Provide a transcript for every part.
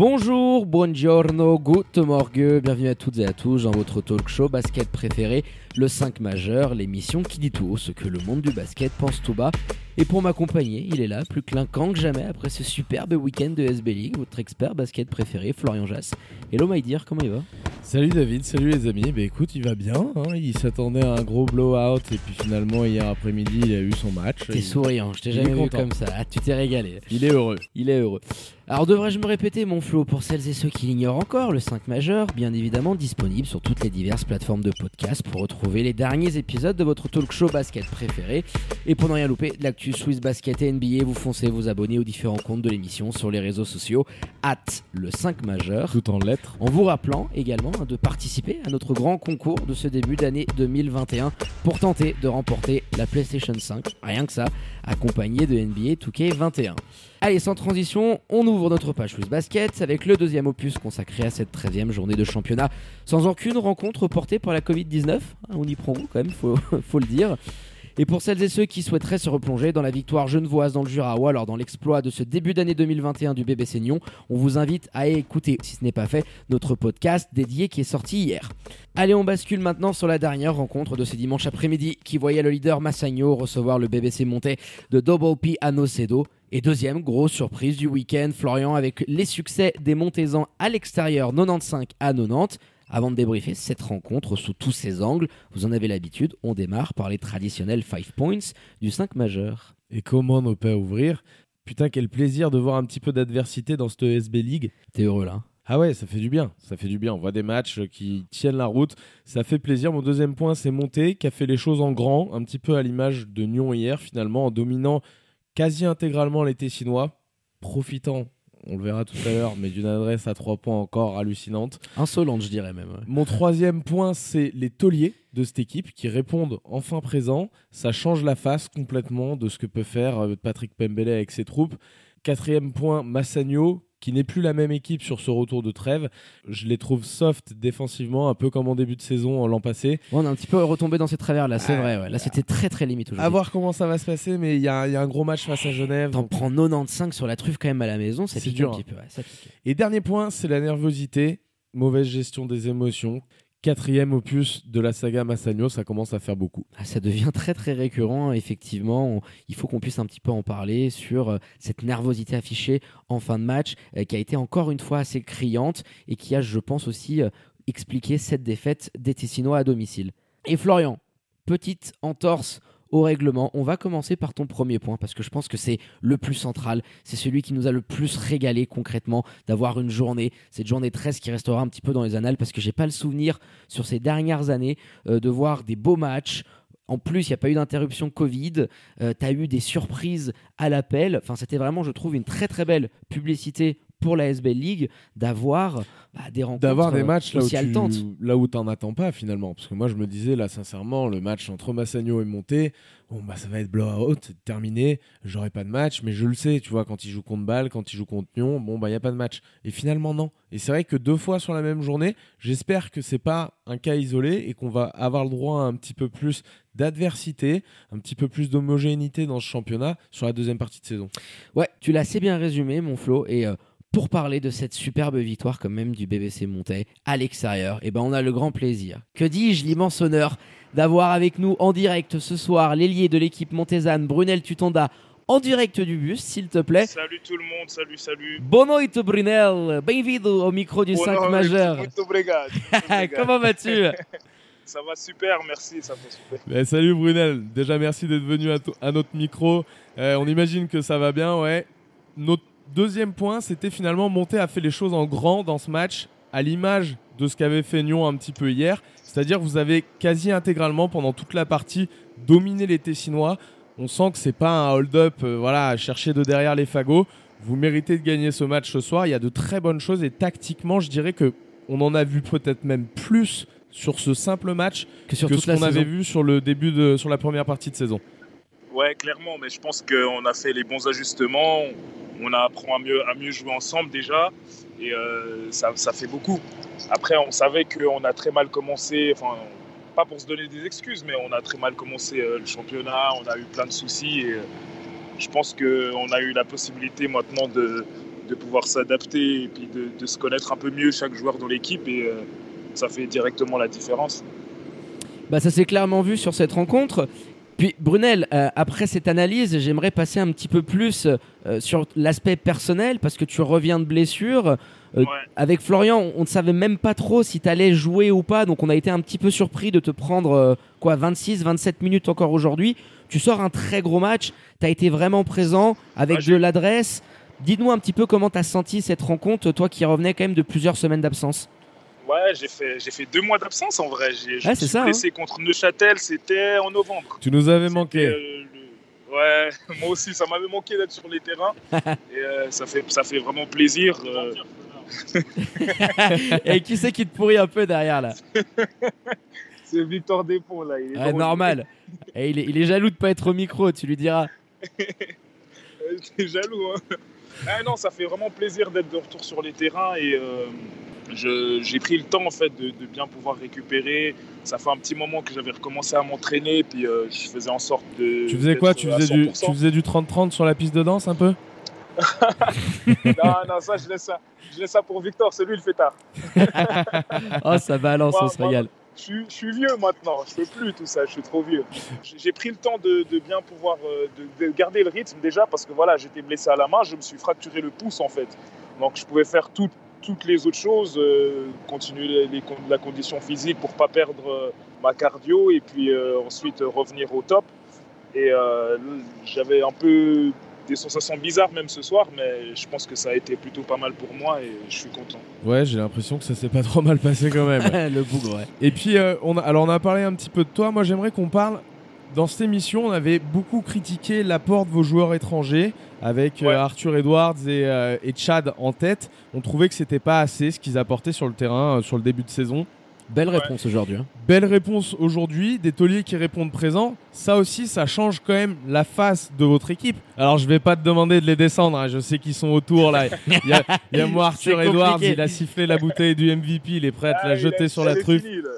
Bonjour, buongiorno, good morgue, bienvenue à toutes et à tous dans votre talk show basket préféré, le 5 majeur, l'émission qui dit tout haut ce que le monde du basket pense tout bas. Et pour m'accompagner, il est là, plus clinquant que jamais après ce superbe week-end de SB League, votre expert basket préféré, Florian Jass. Hello my dear, comment il va? Salut David, salut les amis. Bah écoute, il va bien. hein. Il s'attendait à un gros blowout et puis finalement hier après-midi, il a eu son match. T'es Il- souriant, je t'ai jamais vu content. comme ça, Ah, tu t'es régalé. Il est heureux. Il est heureux. Alors devrais-je me répéter mon flow pour celles et ceux qui l'ignorent encore, le 5 majeur, bien évidemment disponible sur toutes les diverses plateformes de podcast pour retrouver les derniers épisodes de votre talk show basket préféré. Et pour ne rien louper l'actu Swiss Basket et NBA, vous foncez vous abonner aux différents comptes de l'émission sur les réseaux sociaux, at le 5 majeur. Tout en lettres. En vous rappelant également hein, de participer à notre grand concours de ce début d'année 2021 pour tenter de remporter la PlayStation 5, rien que ça, accompagné de NBA 2K21. Allez, sans transition, on ouvre notre page Swiss Basket avec le deuxième opus consacré à cette 13e journée de championnat, sans aucune rencontre portée par la Covid-19. hein, On y prend quand même, faut le dire. Et pour celles et ceux qui souhaiteraient se replonger dans la victoire genevoise dans le Jura ou alors dans l'exploit de ce début d'année 2021 du BBC Nyon, on vous invite à écouter, si ce n'est pas fait, notre podcast dédié qui est sorti hier. Allez, on bascule maintenant sur la dernière rencontre de ce dimanche après-midi qui voyait le leader Massagno recevoir le BBC monté de Double P à Nocedo. Et deuxième grosse surprise du week-end, Florian avec les succès des Montezans à l'extérieur 95 à 90. Avant de débriefer cette rencontre sous tous ses angles, vous en avez l'habitude, on démarre par les traditionnels 5 points du 5 majeur. Et comment ne pas ouvrir? Putain, quel plaisir de voir un petit peu d'adversité dans cette SB League. T'es heureux là Ah ouais, ça fait du bien. Ça fait du bien. On voit des matchs qui tiennent la route. Ça fait plaisir. Mon deuxième point, c'est Monté, qui a fait les choses en grand, un petit peu à l'image de Nyon hier, finalement, en dominant quasi intégralement les Tessinois, profitant, on le verra tout à l'heure, mais d'une adresse à trois points encore hallucinante. Insolente, je dirais même. ouais. Mon troisième point, c'est les tauliers de cette équipe qui répondent enfin présent. Ça change la face complètement de ce que peut faire euh, Patrick Pembele avec ses troupes. Quatrième point, Massagno, qui n'est plus la même équipe sur ce retour de trêve. Je les trouve soft défensivement, un peu comme en début de saison l'an passé. On est un petit peu retombé dans ces travers là, c'est Ah, vrai. ouais. Là, c'était très très limite À aujourd'hui. voir comment ça va se passer, mais il y, a il y a un gros match face à Genève. T'en prends 95 sur la truffe quand même à la maison, C'est dur, un petit peu. ouais, ça pique. Et dernier point, c'est la nervosité, mauvaise gestion des émotions. Quatrième opus de la saga Massagno, ça commence à faire beaucoup. Ah, ça devient très très récurrent, effectivement. Il faut qu'on puisse un petit peu en parler sur euh, cette nervosité affichée en fin de match, euh, qui a été encore une fois assez criante et qui a, je pense, aussi euh, expliqué cette défaite des Tessinois à domicile. Et Florian, petite entorse au règlement. On va commencer par ton premier point parce que je pense que c'est le plus central. C'est celui qui nous a le plus régalé concrètement d'avoir une journée, cette journée 13 qui restera un petit peu dans les annales parce que j'ai pas le souvenir sur ces dernières années euh, de voir des beaux matchs. En plus, il n'y a pas eu d'interruption Covid. tu as eu des surprises à l'appel. Enfin, c'était vraiment, je trouve, une très très belle publicité pour la SBL League d'avoir bah, des rencontres d'avoir des euh, matchs là où tu là où t'en attends pas finalement. Parce que moi je me disais là sincèrement le match entre Massagno et Monté bon bah ça va être blowout c'est terminé j'aurai pas de match mais je le sais tu vois quand il joue contre Bâle quand il joue contre Nyon bon bah il y a pas de match. Et finalement non. Et c'est vrai que deux fois sur la même journée j'espère que c'est pas un cas isolé et qu'on va avoir le droit à un petit peu plus d'adversité un petit peu plus d'homogénéité dans ce championnat sur la deuxième partie de saison. Ouais, tu l'as assez bien résumé, mon Flo. Et euh, pour parler de cette superbe victoire, quand même, du BBC Montais à l'extérieur, eh ben, on a le grand plaisir, que dis-je, l'immense honneur d'avoir avec nous en direct ce soir l'ailier de l'équipe montésane, Brunel Tutonda, en direct du bus, s'il te plaît. Salut tout le monde, salut, salut. Boa noite, Brunel. Bem-vindo au micro du 5 Boa noite, majeur. Muito obrigado. Comment vas-tu? Ça va super, merci, ça va super. Ben, salut Brunel, déjà merci d'être venu à notre micro. Euh, on imagine que ça va bien, ouais. Notre deuxième point, c'était finalement Monté a fait les choses en grand dans ce match, à l'image de ce qu'avait fait Nyon un petit peu hier. C'est-à-dire que vous avez quasi intégralement pendant toute la partie dominé les Tessinois. On sent que c'est pas un hold-up, euh, voilà, à chercher de derrière les fagots. Vous méritez de gagner ce match ce soir. Il y a de très bonnes choses et tactiquement, je dirais que on en a vu peut-être même plus sur ce simple match Que sur que ce qu'on avait vu sur le début de sur la première partie de saison. Ouais, clairement, mais je pense qu'on a fait les bons ajustements. On apprend à mieux, à mieux jouer ensemble déjà. Et euh, ça, ça fait beaucoup. Après, on savait qu'on a très mal commencé. Enfin, pas pour se donner des excuses, mais on a très mal commencé euh, le championnat. On a eu plein de soucis. Et euh, je pense qu'on a eu la possibilité maintenant de, de pouvoir s'adapter et puis de, de se connaître un peu mieux chaque joueur dans l'équipe. Et ça fait directement la différence. Bah, ça s'est clairement vu sur cette rencontre. Puis Brunel, euh, après cette analyse, j'aimerais passer un petit peu plus euh, sur l'aspect personnel parce que tu reviens de blessure. Euh, Ouais. Avec Florian, on- ne savait même pas trop si tu allais jouer ou pas, donc on a été un petit peu surpris de te prendre quoi 26, 27 minutes encore aujourd'hui. Tu sors un très gros match, tu as été vraiment présent avec Ah, de l'adresse. Dis-nous un petit peu comment tu as senti cette rencontre, toi qui revenais quand même de plusieurs semaines d'absence. Ouais, j'ai fait, j'ai fait deux mois d'absence en vrai. J'ai, je Ouais, me c'est suis ça, hein. blessé contre Neuchâtel, c'était en novembre. Tu nous avais C'était, manqué. euh, le- Ouais, moi aussi, ça m'avait manqué d'être sur les terrains. et euh, ça, fait, ça fait vraiment plaisir. euh, Et qui c'est qui te pourrit un peu derrière là c'est Victor Despont là. Il est Ouais, drôle. normal. Et il, est, il est jaloux de pas être au micro, tu lui diras. T'es jaloux, hein. Ah non, ça fait vraiment plaisir d'être de retour sur les terrains et euh, je- j'ai pris le temps en fait de, de bien pouvoir récupérer. Ça fait un petit moment que j'avais recommencé à m'entraîner, puis euh, je faisais en sorte de. Tu faisais quoi? Tu faisais, du, 100%. tu faisais du 30-30 sur la piste de danse un peu? Non, non, ça je laisse ça. Je laisse ça pour Victor, c'est lui le fêtard. Oh, ça balance, on se moi- régale. Je suis, vieux maintenant, je fais plus tout ça, je suis trop vieux. J'ai pris le temps de, bien pouvoir euh, de, de garder le rythme déjà parce que voilà, j'étais blessé à la main, je me suis fracturé le pouce en fait. Donc je pouvais faire tout- toutes les autres choses, euh, continuer la condition physique pour pas perdre euh, ma cardio et puis ensuite revenir au top. Et j'avais un peu des sensations bizarres même ce soir, mais je pense que ça a été plutôt pas mal pour moi et je suis content. Ouais, j'ai l'impression que ça s'est pas trop mal passé quand même. le bougre, ouais. Et puis, euh, on a, alors on a parlé un petit peu de toi. Moi, j'aimerais qu'on parle. Dans cette émission, on avait beaucoup critiqué l'apport de vos joueurs étrangers, avec euh. Arthur Edwards et, euh, et Chad en tête. On trouvait que c'était pas assez ce qu'ils apportaient sur le terrain euh, sur le début de saison. Belle Ouais. réponse aujourd'hui. hein. Belle réponse aujourd'hui, des tauliers qui répondent présent. Ça aussi, ça change quand même la face de votre équipe. Alors, je vais pas te demander de les descendre. hein. Je sais qu'ils sont autour là. Il y a, il y a moi, Arthur Edwards. Il a sifflé la bouteille du MVP. Il est prêt à te Ah, la il jeter est- sur la elle est truffe. finie, là.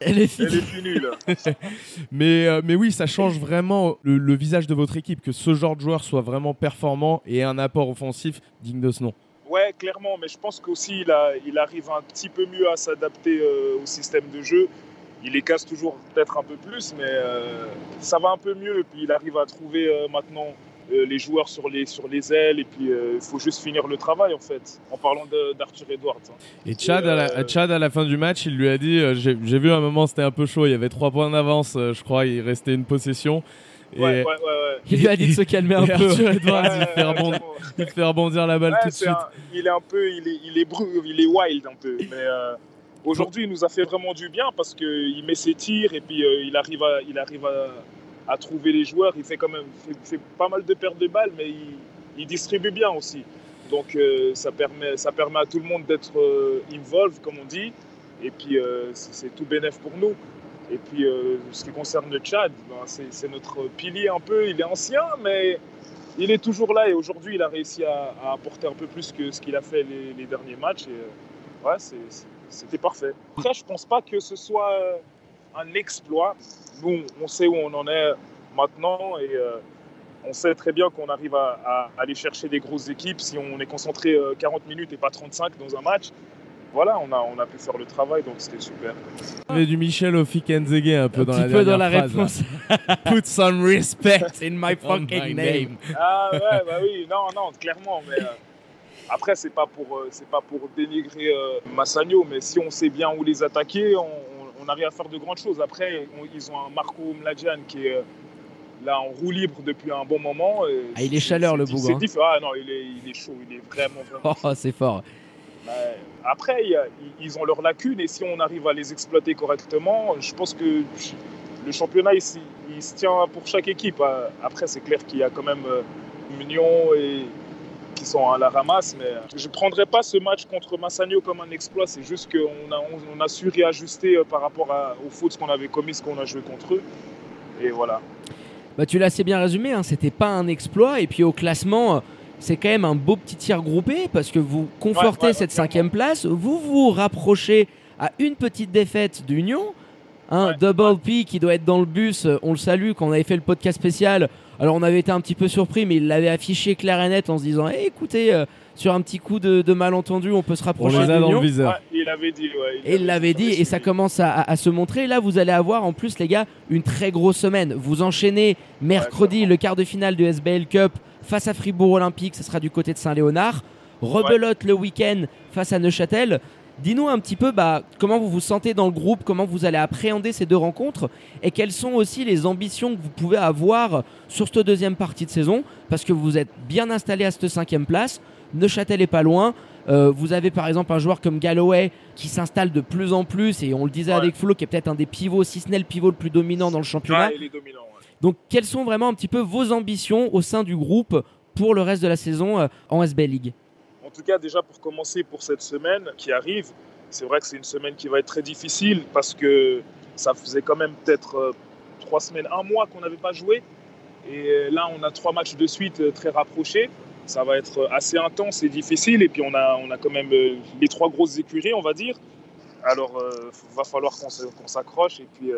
Elle est- finie. elle est finie là. Mais, euh, mais oui, ça change vraiment le, le visage de votre équipe, que ce genre de joueur soit vraiment performant et ait un apport offensif digne de ce nom. Ouais, clairement, mais je pense qu'aussi il, a- il arrive un petit peu mieux à s'adapter euh, au système de jeu. Il les casse toujours peut-être un peu plus, mais euh, ça va un peu mieux. Puis il arrive à trouver euh, maintenant les joueurs sur les, sur les ailes, et puis il faut juste finir le travail en fait, en parlant d'Arthur Edwards. hein. Et Chad, à la, Chad, à la fin du match, il lui a dit J'ai vu un moment, c'était un peu chaud. Il y avait trois points d'avance, je crois. Il restait une possession. Et, Ouais, ouais, ouais. ouais. Il lui a dit de se calmer un peu. Arthur Edwards, il, fait rebondir, clairement. il fait rebondir la balle tout de suite. un- il est un peu, il est, il est bru, il est wild un peu. Mais euh, aujourd'hui, il nous a fait vraiment du bien parce qu'il met ses tirs et puis euh, il arrive, à, il arrive à, à trouver les joueurs. Il fait quand même, fait, fait pas mal de pertes de balles, mais il, il distribue bien aussi. Donc euh, ça permet, ça permet à tout le monde d'être involved, comme on dit. Et puis c'est c'est tout bénéf pour nous. Et puis euh, ce qui concerne le Tchad, ben, c'est notre pilier un peu. Il est ancien, mais il est toujours là et aujourd'hui il a réussi à, à apporter un peu plus que ce qu'il a fait les, derniers matchs. Et, euh, ouais, c'était parfait. Après, je pense pas que ce soit euh, un exploit. Nous, on sait où on en est maintenant et on sait très bien qu'on arrive à, aller chercher des grosses équipes si on est concentré euh, 40 minutes et pas 35 dans un match. Voilà, on a, on a pu faire le travail, donc c'était super. Il y avait du Michel au Fikenzege un peu Un dans petit la peu dans la phrase, réponse. Put some respect In my fucking my name. name. Ah ouais, bah oui, non, non, clairement. Mais euh, après, c'est pas pour, euh, c'est pas pour dénigrer euh, Massagno, mais si on sait bien où les attaquer, on, on- on arrive à faire de grandes choses. Après, on- ils ont un Marco Mladjan qui est euh, là en roue libre depuis un bon moment. et Ah, il est chaleur, c'est le c'est hein. Ah non, il est, il est chaud, il est vraiment, vraiment. Oh, c'est fort. Ouais. Après, ils ont leurs lacunes et si on arrive à les exploiter correctement, je pense que le championnat il, se tient pour chaque équipe. Euh, Après, c'est clair qu'il y a quand même euh, Union et, qui sont à la ramasse. Mais je ne prendrai pas ce match contre Massagno comme un exploit. C'est juste qu'on a, su réajuster par rapport à, aux fautes qu'on avait commises qu'on a joué contre eux. Et voilà. Bah, tu l'as assez bien résumé, hein, c'était pas un exploit. Et puis au classement, c'est quand même un beau petit tir groupé parce que vous confortez Ouais, ouais, cette cinquième place, vous vous rapprochez à une petite défaite d'Union. Un Ouais. Double P qui doit être dans le bus, on le salue quand on avait fait le podcast spécial. Alors on avait été un petit peu surpris, mais il l'avait affiché clair et net en se disant Eh, écoutez, euh, sur un petit coup de, de malentendu, on peut se On rapprocher a dans d'Union. le viseur. Ouais, il avait dit. Ouais, Et il l'avait dit, et ça commence à, à- à se montrer. Là, vous allez avoir en plus, les gars, une très grosse semaine. Vous enchaînez mercredi le quart de finale du SBL Cup face à Fribourg Olympique, ce sera du côté de Saint-Léonard. Rebelote le week-end face à Neuchâtel. Dis-nous un petit peu bah, comment vous vous sentez dans le groupe, comment vous allez appréhender ces deux rencontres et quelles sont aussi les ambitions que vous pouvez avoir sur cette deuxième partie de saison parce que vous êtes bien installé à cette cinquième place. Neuchâtel est pas loin. Euh, vous avez par exemple un joueur comme Galloway qui s'installe de plus en plus et on le disait Ouais. avec Flo qui est peut-être un des pivots, si ce n'est le pivot le plus dominant dans le championnat. Ouais, il est dominant. Donc quelles sont vraiment un petit peu vos ambitions au sein du groupe pour le reste de la saison euh, en SBL League? En tout cas, déjà pour commencer pour cette semaine qui arrive, c'est vrai que c'est une semaine qui va être très difficile parce que ça faisait quand même peut-être euh, trois semaines, un mois qu'on n'avait pas joué. Et euh, là, on a trois matchs de suite très rapprochés. Ça va être assez intense et difficile. Et puis, on a, on a quand même les trois grosses écuries, on va dire. Alors, il va falloir qu'on s'accroche. Et puis,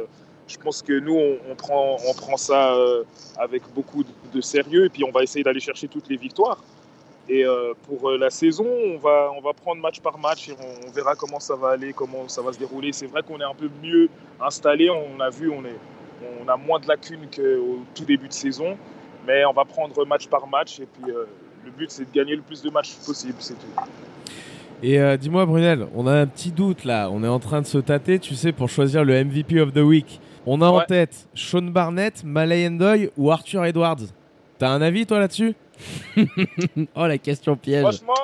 je pense que nous, on, prend, ça euh, avec beaucoup de, sérieux. Et puis, on va essayer d'aller chercher toutes les victoires. Et euh, pour euh, la saison, on va, prendre match par match et on, verra comment ça va aller, comment ça va se dérouler. C'est vrai qu'on est un peu mieux installé. On a vu, on, est, on a moins de lacunes qu'au tout début de saison. Mais on va prendre match par match. Et puis, le but, c'est de gagner le plus de matchs possible. C'est tout. Et dis-moi, Brunel, on a un petit doute là. On est en train de se tâter, tu sais, pour choisir le MVP of the Week. On a en tête Sean Barnett, Malay Endoy ou Arthur Edwards. T'as un avis, toi, là-dessus Oh la question piège. Franchement,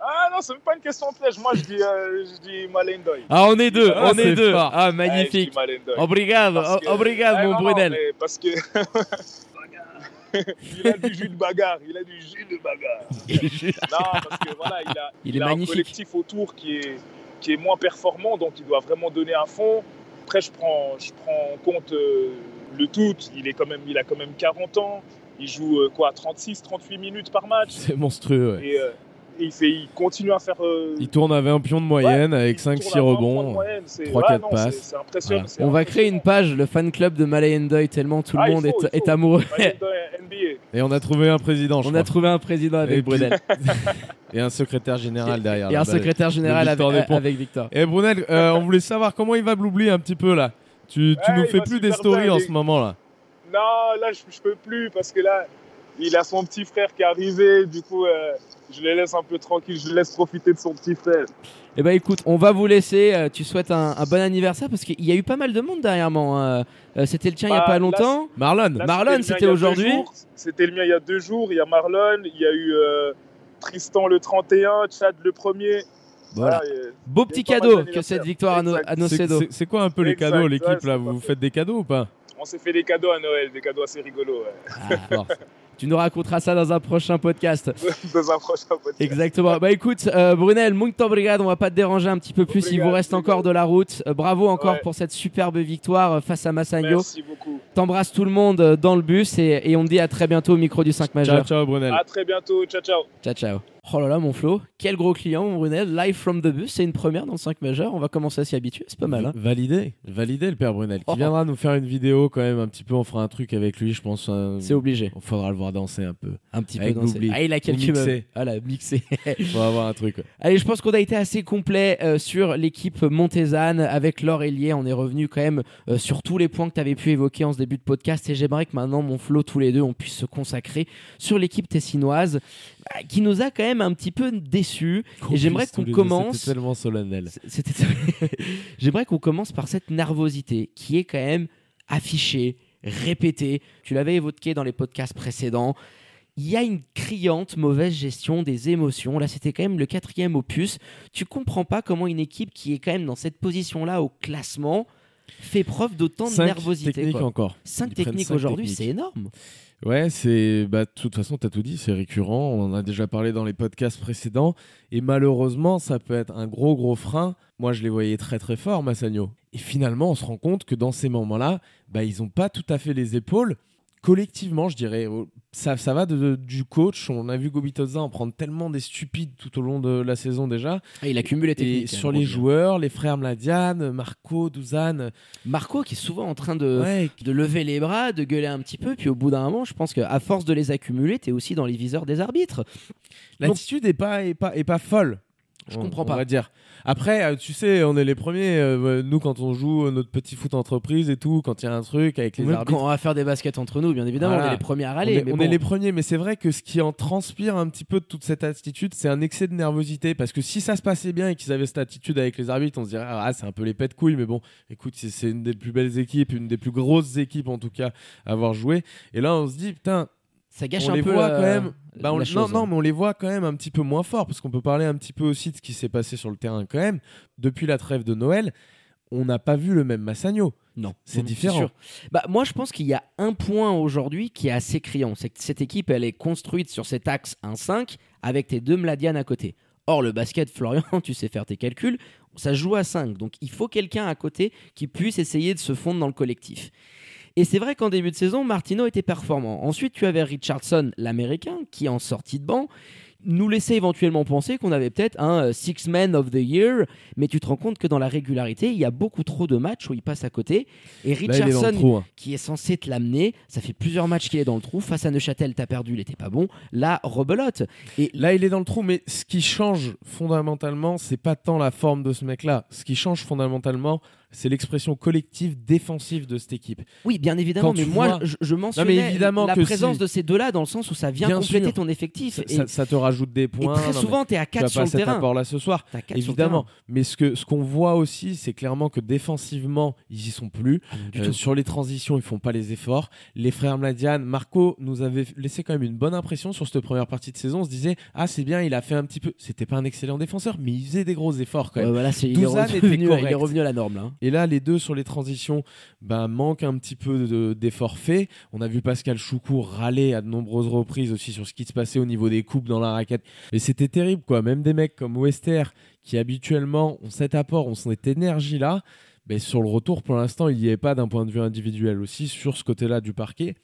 ah non, c'est même pas une question piège. Moi, je dis, euh, je dis Malendoy. Ah on est deux, Ah, on est deux. fort. Ah magnifique. Malendoy. Obrigado, que- obrigado Ouais, mon non, Brunel. parce que il a du jus de bagarre, il a du jus de bagarre. Non, parce que voilà, il a, Il est a un magnifique. collectif autour qui est, qui est moins performant, donc il doit vraiment donner à fond. Après, je prends, je prends en compte euh, le tout. Il, est quand même, il a quand même 40 ans. Il joue euh, quoi, 36, 38 minutes par match. C'est monstrueux, ouais. Et, euh, et il, fait, il continue à faire. euh, Il tourne à 20 pions de moyenne ouais, avec il tourne 5-6 à 20 points de rebonds. moyenne, c'est- 3-4 non, passes. c'est- C'est impressionnant. Voilà. c'est On va créer une page, le fan club de Malay Endoy, tellement tout le Ah, monde faut, est, amoureux. NBA. Et on a trouvé un président, je On a trouvé un président avec Et puis- Brunel Et un secrétaire général derrière. et un là-bas. secrétaire général Victor avec, Despont. avec Victor. Et Brunel, euh, on voulait savoir comment il va Bloubli un petit peu là. Tu, tu Ouais, nous il fais va plus des super stories bien, en il- ce moment là. Non, là, je, je peux plus parce que là, il a son petit frère qui est arrivé. Du coup, euh, je le laisse un peu tranquille. Je le laisse profiter de son petit frère. Eh ben écoute, on va vous laisser. euh, tu souhaites un, un bon anniversaire parce qu'il y a eu pas mal de monde derrière moi. hein. Euh, c'était le tien il y a Bah, pas là, longtemps. Marlon, Là, Marlon, c'était aujourd'hui. C'était le mien il y a deux jours. Il y a Marlon, il y a eu euh, Tristan le 31, Chad le 1er. Voilà. Voilà, et- Beau petit cadeau que cette victoire à, nos- Exact. à nos c'est- quoi un peu les Exact, cadeaux l'équipe là? Vous vous fait. faites des cadeaux ou pas? On s'est fait des cadeaux à Noël, des cadeaux assez rigolos. ouais. Ah. tu nous raconteras ça dans un prochain podcast. Dans un prochain podcast. Exactement. Bah écoute, euh, Brunel, muito obrigado. On va pas te déranger un petit peu plus. Il vous Obrigado, reste encore de la route. Euh, bravo encore Ouais. pour cette superbe victoire euh, face à Massagno. Merci beaucoup. T'embrasses tout le monde dans le bus et, et on te dit à très bientôt au micro du 5 Ciao, majeur. ciao Brunel. À très bientôt. Ciao, ciao. Ciao, ciao. Oh là là, mon Flo, quel gros client, mon Brunel. Live from the bus, c'est une première dans le 5 majeur. On va commencer à s'y habituer, c'est pas mal. Hein Validé, validé le père Brunel. Qui Oh. viendra nous faire une vidéo quand même un petit peu. On fera un truc avec lui, je pense. c'est obligé. Il faudra le voir danser un peu. Un petit peu Avec. Goubli. Ah, il a quelques mixer. Voilà, mixé. Faut avoir un truc. ouais. Allez, je pense qu'on a été assez complet euh, sur l'équipe montésane avec Laure Hélier. On est revenu quand même euh, sur tous les points que tu avais pu évoquer en ce début de podcast. Et j'aimerais que maintenant, mon Flo, tous les deux, on puisse se consacrer sur l'équipe tessinoise qui nous a quand même un petit peu déçus. Et j'aimerais qu'on commence. C'était tellement solennel. C'était. J'aimerais qu'on commence par cette nervosité qui est quand même affichée, répétée. Tu l'avais évoqué dans les podcasts précédents. Il y a une criante mauvaise gestion des émotions. Là, c'était quand même le quatrième opus. Tu comprends pas comment une équipe qui est quand même dans cette position-là au classement fait preuve d'autant de Cinq nervosité. techniques quoi. encore. Cinq Ils techniques cinq aujourd'hui, techniques. c'est énorme. Ouais, c'est bah de toute façon, t'as tout dit, c'est récurrent. On en a déjà parlé dans les podcasts précédents, et malheureusement, ça peut être un gros gros frein. Moi, je les voyais très très forts, Massagno. Et finalement, on se rend compte que dans ces moments-là, bah ils ont pas tout à fait les épaules. Collectivement, je dirais, ça, ça va de- de- du coach. On a vu Gobitoza en prendre tellement des stupides tout au long de la saison déjà. Ah, il accumule les Et techniques. sur hein, les joueurs, les frères Mladian, Marco, Douzane, Marco qui est souvent en train de, ouais, de lever les bras, de gueuler un petit peu, puis au bout d'un moment, je pense qu'à force de les accumuler, t'es aussi dans les viseurs des arbitres. L'attitude est pas, est pas, est pas folle. Je on- comprends on pas. va dire. Après, euh, tu sais, on est les premiers. euh, nous, quand on joue euh, notre petit foot entreprise et tout, quand il y a un truc avec les Même arbitres. quand on va faire des baskets entre nous, bien évidemment, Voilà. on est les premiers à On, râler. est, mais on bon. est les premiers, mais c'est vrai que ce qui en transpire un petit peu de toute cette attitude, c'est un excès de nervosité. Parce que si ça se passait bien et qu'ils avaient cette attitude avec les arbitres, on se dirait ah c'est un peu les pets de couilles, mais bon, écoute, c'est une des plus belles équipes, une des plus grosses équipes en tout cas à avoir joué. Et là, on se dit putain, Ça gâche on un les peu voit la- quand même. Bah, on- non, non, hein. mais on les voit quand même un petit peu moins fort parce qu'on peut parler un petit peu aussi de ce qui s'est passé sur le terrain quand même. Depuis la trêve de Noël, on n'a pas vu le même Massagno. Non, C'est différent. sûr. Bah, moi, je pense qu'il y a un point aujourd'hui qui est assez criant. C'est que cette équipe, elle est construite sur cet axe 1-5 avec tes deux Mladian à côté. Or, le basket, Florian, tu sais faire tes calculs, ça joue à 5. Donc, il faut quelqu'un à côté qui puisse essayer de se fondre dans le collectif. Et c'est vrai qu'en début de saison, Martino était performant. Ensuite, tu avais Richardson, l'américain, qui en sortie de banc nous laissait éventuellement penser qu'on avait peut-être un euh, Six Man of the Year, mais tu te rends compte que dans la régularité, il y a beaucoup trop de matchs où il passe à côté. Et Là, Richardson, trou. hein. qui est censé te l'amener, ça fait plusieurs matchs qu'il est dans le trou. Face à Neuchâtel, t'as perdu, il était pas bon. Là, rebelote. Et Là, il est dans le trou, mais ce qui change fondamentalement, c'est pas tant la forme de ce mec-là. Ce qui change fondamentalement, c'est l'expression collective défensive de cette équipe. oui, bien évidemment, Quand mais moi, vois- je, je mentionnais évidemment la que présence si- de ces deux-là dans le sens où ça vient Bien compléter sûr. ton effectif. Ça, et, ça- ça te rajoute des et points. très Non, mais souvent, à tu as 4 sur pas le cet terrain. là ce soir. Évidemment, mais ce que ce qu'on voit aussi, c'est clairement que défensivement, ils y sont plus. Ah non, Euh, sur les transitions, ils font pas les efforts. Les frères Mladian, Marco nous avait laissé quand même une bonne impression sur cette première partie de saison. On se disait ah c'est bien, il a fait un petit peu. C'était pas un excellent défenseur, mais il faisait des gros efforts quand même. Voilà, il, est revenu, il est revenu à la norme. Là. hein. Et là, les deux sur les transitions ben, manquent un petit peu de- d'efforts faits. On a vu Pascal Choukou râler à de nombreuses reprises aussi sur ce qui se passait au niveau des coupes dans la raquette. Mais c'était terrible, quoi. Même des mecs comme Wester, qui habituellement ont cet apport, ont cette énergie-là, ben, sur le retour, pour l'instant, il n'y avait pas d'un point de vue individuel aussi sur ce côté-là du parquet.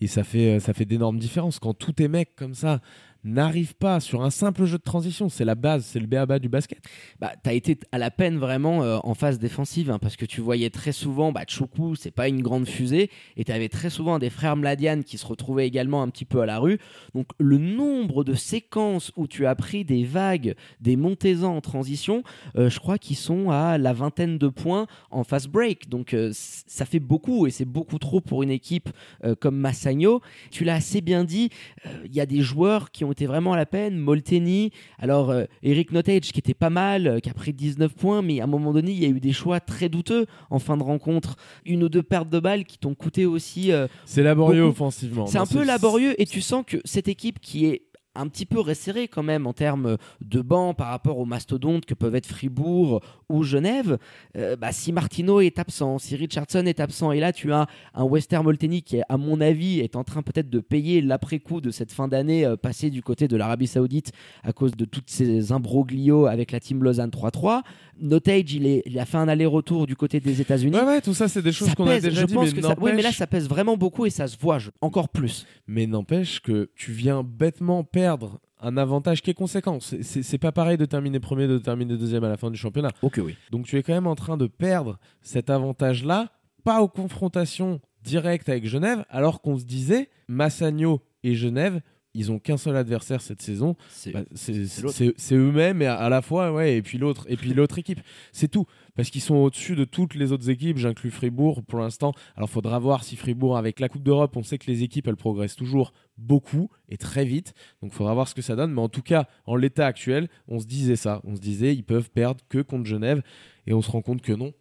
Et ça fait, ça fait d'énormes différences. Quand tous tes mecs comme ça n'arrivent pas sur un simple jeu de transition, c'est la base, c'est le béaba du basket. bah, tu as été à la peine vraiment euh, en phase défensive hein, parce que tu voyais très souvent bah, Choukou, c'est pas une grande fusée, et tu avais très souvent des frères Mladian qui se retrouvaient également un petit peu à la rue. Donc le nombre de séquences où tu as pris des vagues, des montées-en en transition, euh, je crois qu'ils sont à la vingtaine de points en fast break. Donc euh, ça fait beaucoup et c'est beaucoup trop pour une équipe comme Massagno. Tu l'as assez bien dit, il y a des joueurs qui ont été vraiment à la peine. Molteni, alors euh, Eric Notage qui était pas mal, euh, qui a pris 19 points, mais à un moment donné, il y a eu des choix très douteux en fin de rencontre. Une ou deux pertes de balles qui t'ont coûté aussi. euh, C'est laborieux Beaucoup. offensivement. c'est un peu laborieux et tu sens que cette équipe qui est un petit peu resserrée quand même en termes de banc par rapport aux mastodontes que peuvent être Fribourg ou Genève, euh, bah, si Martino est absent, si Richardson est absent, et là tu as un Wester Molteni qui, à mon avis, est en train peut-être de payer l'après-coup de cette fin d'année euh, passée du côté de l'Arabie Saoudite à cause de toutes ces imbroglios avec la team Lausanne 3-3. Notage, il, est, il a fait un aller-retour du côté des États-Unis. Ouais, ouais, tout ça, c'est des choses qu'on a déjà je dit, pense mais que ça... Oui, mais là, ça pèse vraiment beaucoup et ça se voit je- encore plus. mais n'empêche que tu viens bêtement perdre un avantage qui est conséquent. C'est- pas pareil de terminer premier, de terminer deuxième à la fin du championnat. Ok, oui. Donc tu es quand même en train de perdre cet avantage-là, pas aux confrontations directes avec Genève, alors qu'on se disait, Massagno et Genève, ils ont qu'un seul adversaire cette saison, C'est Bah, c'est eux-mêmes et à, à la fois ouais et puis l'autre et puis l'autre équipe c'est tout parce qu'ils sont au-dessus de toutes les autres équipes j'inclus Fribourg pour l'instant alors faudra voir si Fribourg avec la Coupe d'Europe on sait que les équipes elles progressent toujours beaucoup et très vite donc faudra voir ce que ça donne mais en tout cas en l'état actuel on se disait ça on se disait ils peuvent perdre que contre Genève et on se rend compte que non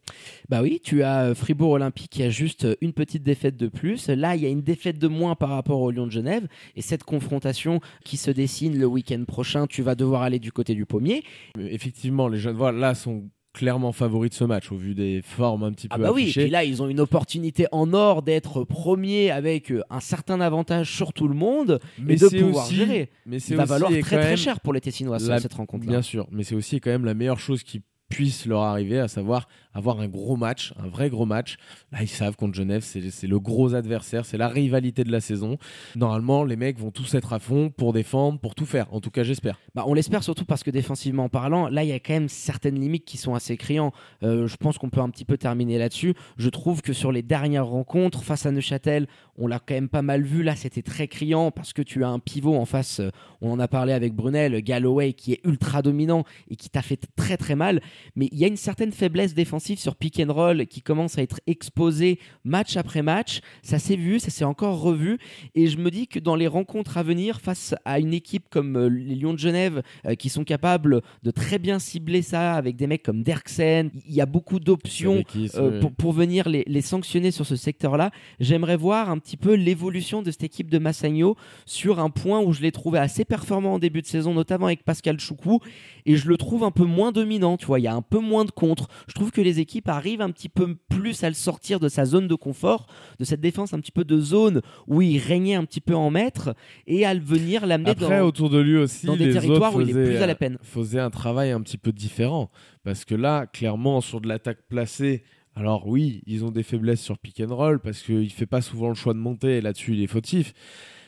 Bah oui, tu as euh, Fribourg Olympique qui a juste euh, une petite défaite de plus. Là, il y a une défaite de moins par rapport au Lyon de Genève. Et cette confrontation qui se dessine le week-end prochain, tu vas devoir aller du côté du pommier. Effectivement les jeunes voilà là sont clairement favoris de ce match au vu des formes un petit Ah peu bah oui, et puis là ils ont une opportunité en or d'être premiers avec euh, un certain avantage sur tout le monde mais et de pouvoir aussi, gérer. mais Il va aussi valoir très très cher pour les Tessinois la- cette rencontre-là. Bien sûr, mais c'est aussi quand même la meilleure chose qui puisse leur arriver, à savoir avoir un gros match, un vrai gros match. Là, ils savent contre Genève, c'est le gros adversaire, c'est la rivalité de la saison. Normalement, les mecs vont tous être à fond pour défendre, pour tout faire. En tout cas, j'espère. Bah, on l'espère surtout parce que défensivement parlant, là il y a quand même certaines limites qui sont assez criantes. Euh, je pense qu'on peut un petit peu terminer là-dessus. Je trouve que sur les dernières rencontres face à Neuchâtel, on l'a quand même pas mal vu. Là c'était très criant parce que tu as un pivot en face. euh, On en a parlé avec Brunel, Galloway qui est ultra dominant et qui t'a fait très très mal. Mais il y a une certaine faiblesse défensive sur pick and roll qui commence à être exposée match après match. Ça s'est vu, ça s'est encore revu. Et je me dis que dans les rencontres à venir, face à une équipe comme euh, les Lions de Genève, euh, qui sont capables de très bien cibler ça avec des mecs comme Derksen, il y a beaucoup d'options euh, pour, pour venir les, les sanctionner sur ce secteur-là. J'aimerais voir un petit peu l'évolution de cette équipe de Massagno sur un point où je l'ai trouvé assez performant en début de saison, notamment avec Pascal Choukou, et je le trouve un peu moins dominant. Tu vois, y a un peu moins de contre. Je trouve que les équipes arrivent un petit peu plus à le sortir de sa zone de confort, de cette défense un petit peu de zone où il régnait un petit peu en maître, et à le venir l'amener Après, dans, autour de lui aussi, dans des les territoires autres où il est plus à la peine. faisaient un travail un petit peu différent. Parce que là, clairement, sur de l'attaque placée, alors oui, ils ont des faiblesses sur pick and roll parce qu'il ne fait pas souvent le choix de monter et là-dessus, il est fautif.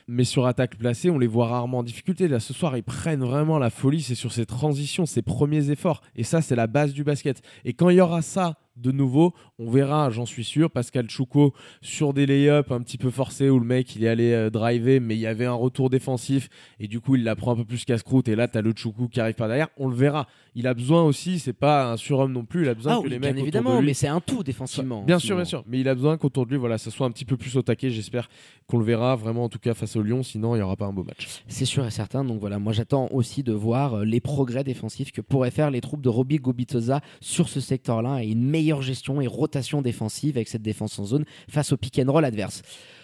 Mais sur attaque placée, on les voit rarement en difficulté. Là, ce soir, ils prennent vraiment la folie. C'est sur ces transitions, ces premiers efforts. Et ça, c'est la base du basket. Et quand il y aura ça de nouveau, on verra, j'en suis sûr, Pascal Chouko sur des lay-ups un petit peu forcés où le mec il est allé euh, driver, mais il y avait un retour défensif et du coup il la prend un peu plus casse-croûte. Et là, tu as le Choukou qui arrive par derrière. On le verra. Il a besoin aussi, c'est pas un surhomme non plus. Il a besoin Ah que oui, les bien mecs autour évidemment, de lui mais c'est un tout défensivement. Bien en sûr, bien sûr. Mais il a besoin qu'autour de lui, voilà, ça soit un petit peu plus au taquet. J'espère qu'on le verra vraiment, en tout cas, face au Lyon. Sinon, il n'y aura pas un beau match. C'est sûr et certain. Donc voilà, moi j'attends aussi de voir euh, les progrès défensifs que pourraient faire les troupes de Robbie Gobitoza sur ce secteur-là et une meilleure gestion et rotation défensive avec cette défense en zone face au pick and roll adverse.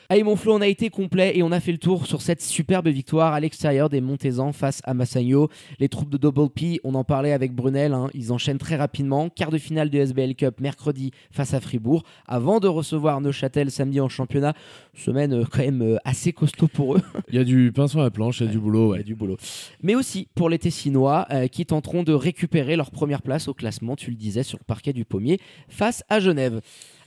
Allez mon Flo, on a été complet et on a fait le tour sur cette superbe victoire à l'extérieur des Montezans face à Massagno. Les troupes de Double P, on en parlait avec Brunel, hein, ils enchaînent très rapidement. Quart de finale de SBL Cup mercredi face à Fribourg avant de recevoir Neuchâtel samedi en championnat. Semaine euh, quand même euh, assez costaud pour eux. Il y a du pain sur la planche, il y a du boulot. Il y Ouais. a du boulot. Mais aussi pour les Tessinois euh, qui tenteront de récupérer leur première place au classement, tu le disais, sur le parquet du pommier face à Genève.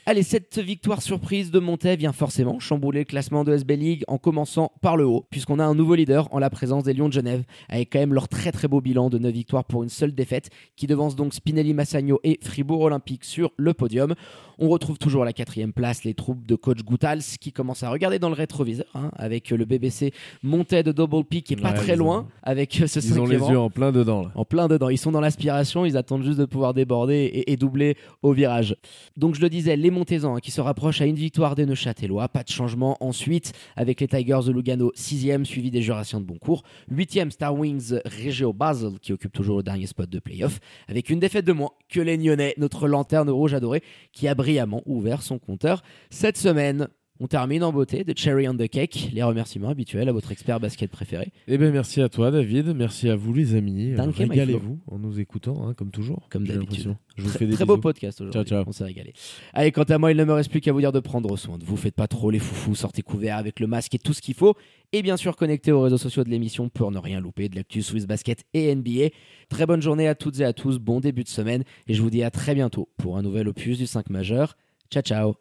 Allez, cette victoire surprise de Montaigne vient forcément chambouler le classement de SB League en commençant par le haut, puisqu'on a un nouveau leader en la présence des Lions de Genève, avec quand même leur très très beau bilan de 9 victoires pour une seule défaite, qui devance donc Spinelli Massagno et Fribourg Olympique sur le podium. On retrouve toujours à la quatrième place les troupes de coach Goutals qui commencent à regarder dans le rétroviseur, hein, avec le BBC Montaigne de Double P qui est pas Ouais, très loin, ont- avec ce Ils ont les yeux en plein dedans. Là. en plein dedans. Ils sont dans l'aspiration, ils attendent juste de pouvoir déborder et, et doubler au virage. Donc je le disais, les Montezans hein, qui se rapprochent à une victoire des Neuchâtelois, pas de changement. Ensuite, avec les Tigers de Lugano, 6 suivi des Jurassiens de Boncourt. 8 Star Wings Regio Basel qui occupe toujours le dernier spot de playoff, avec une défaite de moins que les Nyonnais, notre lanterne rouge adorée, qui a brillamment ouvert son compteur cette semaine. On termine en beauté de Cherry on the Cake, les remerciements habituels à votre expert basket préféré. Eh ben merci à toi, David. Merci à vous, les amis. Euh, Régalez-vous en nous écoutant, hein, comme toujours. Comme d'habitude. Je vous Très, fais des très beau bisous. podcast aujourd'hui. Ciao, ciao. On s'est régalé. Allez, quant à moi, il ne me reste plus qu'à vous dire de prendre soin de vous. Faites pas trop les foufous, sortez couverts avec le masque et tout ce qu'il faut. Et bien sûr, connectez aux réseaux sociaux de l'émission pour ne rien louper de l'actu Swiss Basket et NBA. Très bonne journée à toutes et à tous, bon début de semaine. Et je vous dis à très bientôt pour un nouvel opus du 5 majeur. Ciao, ciao.